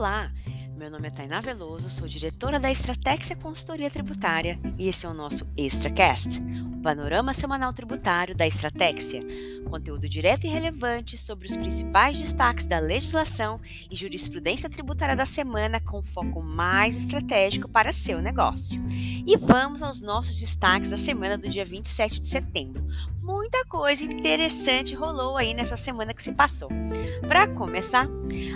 Olá, meu nome é Tainá Veloso, sou diretora da Estratégia Consultoria Tributária e esse é o nosso ExtraCast, o panorama semanal tributário da Estratégia, conteúdo direto e relevante sobre os principais destaques da legislação e jurisprudência tributária da semana com foco mais estratégico para seu negócio. E vamos aos nossos destaques da semana do dia 27 de setembro. Muita coisa interessante rolou aí nessa semana que se passou. Para começar,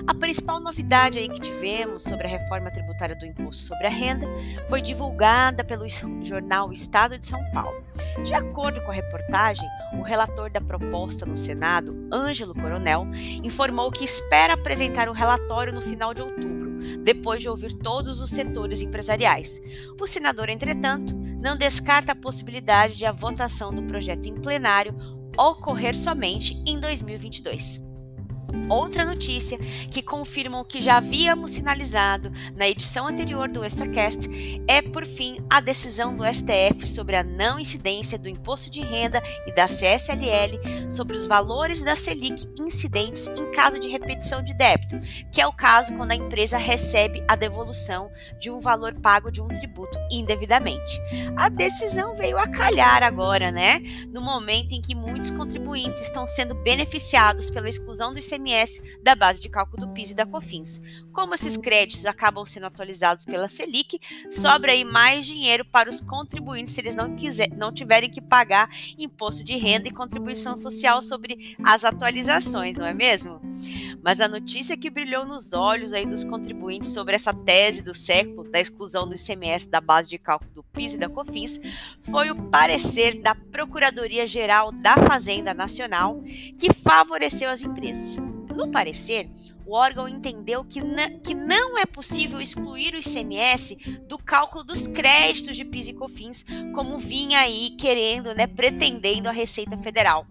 a principal novidade aí que tivemos sobre a reforma tributária do imposto sobre a renda foi divulgada pelo jornal Estado de São Paulo. De acordo com a reportagem, o relator da proposta no Senado, Ângelo Coronel, informou que espera apresentar o relatório no final de outubro, depois de ouvir todos os setores empresariais. O senador, entretanto, não descarta a possibilidade de a votação do projeto em plenário ocorrer somente em 2022. Outra notícia que confirma o que já havíamos sinalizado na edição anterior do Extracast é, por fim, a decisão do STF sobre a não incidência do imposto de renda e da CSLL sobre os valores da Selic incidentes em caso de repetição de débito, que é o caso quando a empresa recebe a devolução de um valor pago de um tributo indevidamente. A decisão veio a calhar agora, né? No momento em que muitos contribuintes estão sendo beneficiados pela exclusão do ICMS ICMS da base de cálculo do PIS e da COFINS. Como esses créditos acabam sendo atualizados pela Selic, sobra aí mais dinheiro para os contribuintes se eles não, quiser, não tiverem que pagar imposto de renda e contribuição social sobre as atualizações, não é mesmo? Mas a notícia que brilhou nos olhos aí dos contribuintes sobre essa tese do século da exclusão do ICMS da base de cálculo do PIS e da COFINS foi o parecer da Procuradoria-Geral da Fazenda Nacional que favoreceu as empresas. No parecer, o órgão entendeu que, que não é possível excluir o ICMS do cálculo dos créditos de PIS e COFINS, como vinha aí querendo, né, pretendendo a Receita Federal.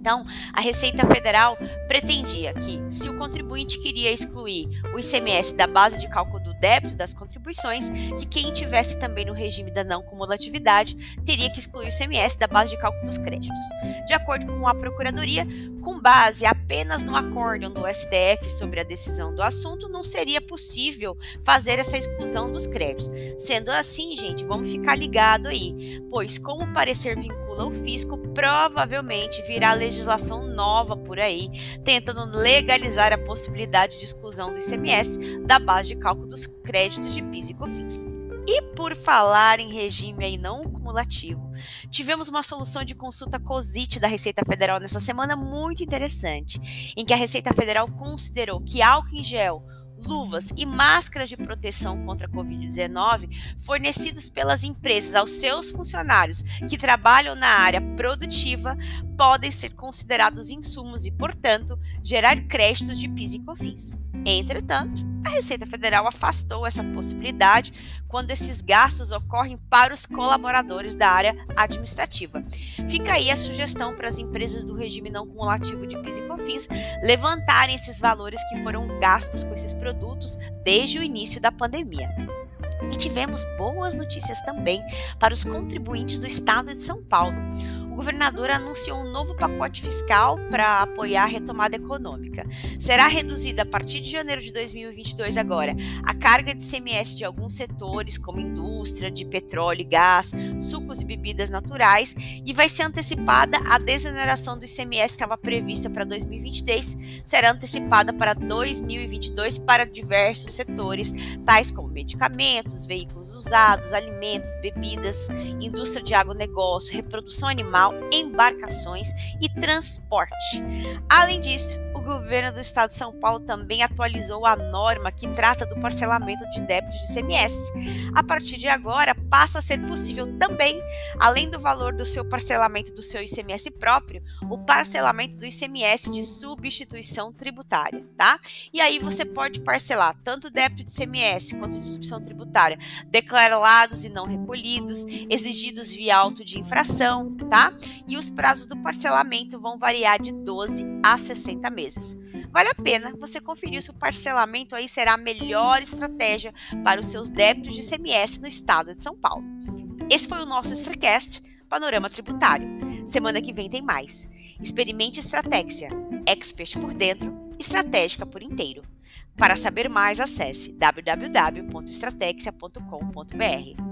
Então, a Receita Federal pretendia que, se o contribuinte queria excluir o ICMS da base de cálculo débito das contribuições, que quem tivesse também no regime da não cumulatividade teria que excluir o ICMS da base de cálculo dos créditos. De acordo com a Procuradoria, com base apenas no acórdão do STF sobre a decisão do assunto, não seria possível fazer essa exclusão dos créditos. Sendo assim, gente, vamos ficar ligado aí, pois como parecer vincula o fisco, provavelmente virá legislação nova por aí, tentando legalizar a possibilidade de exclusão do ICMS da base de cálculo dos créditos de PIS e COFINS. E por falar em regime aí não cumulativo, tivemos uma solução de consulta COSIT da Receita Federal nessa semana muito interessante, em que a Receita Federal considerou que álcool em gel luvas e máscaras de proteção contra a Covid-19 fornecidos pelas empresas aos seus funcionários que trabalham na área produtiva podem ser considerados insumos e, portanto, gerar créditos de PIS e COFINS. Entretanto, a Receita Federal afastou essa possibilidade quando esses gastos ocorrem para os colaboradores da área administrativa. Fica aí a sugestão para as empresas do regime não cumulativo de PIS e COFINS levantarem esses valores que foram gastos com esses produtos desde o início da pandemia. E tivemos boas notícias também para os contribuintes do estado de São Paulo governador anunciou um novo pacote fiscal para apoiar a retomada econômica. Será reduzida a partir de janeiro de 2022 agora a carga de CMS de alguns setores, como indústria, de petróleo e gás, sucos e bebidas naturais, e vai ser antecipada a desoneração do ICMS que estava prevista para 2023, será antecipada para 2022 para diversos setores, tais como medicamentos, veículos usados, alimentos, bebidas, indústria de agronegócio, reprodução animal embarcações e transporte. Além disso, o governo do estado de São Paulo também atualizou a norma que trata do parcelamento de débitos de ICMS. A partir de agora, passa a ser possível também, além do valor do seu parcelamento do seu ICMS próprio, o parcelamento do ICMS de substituição tributária, tá? E aí você pode parcelar tanto débito de ICMS quanto de substituição tributária declarados e não recolhidos, exigidos via auto de infração, tá? E os prazos do parcelamento vão variar de 12 a 60 meses meses. Vale a pena você conferir se o parcelamento aí será a melhor estratégia para os seus débitos de ICMS no estado de São Paulo. Esse foi o nosso Extracast Panorama Tributário. Semana que vem tem mais. Experimente Estratégia, expert por dentro, estratégica por inteiro. Para saber mais, acesse www.estratexia.com.br.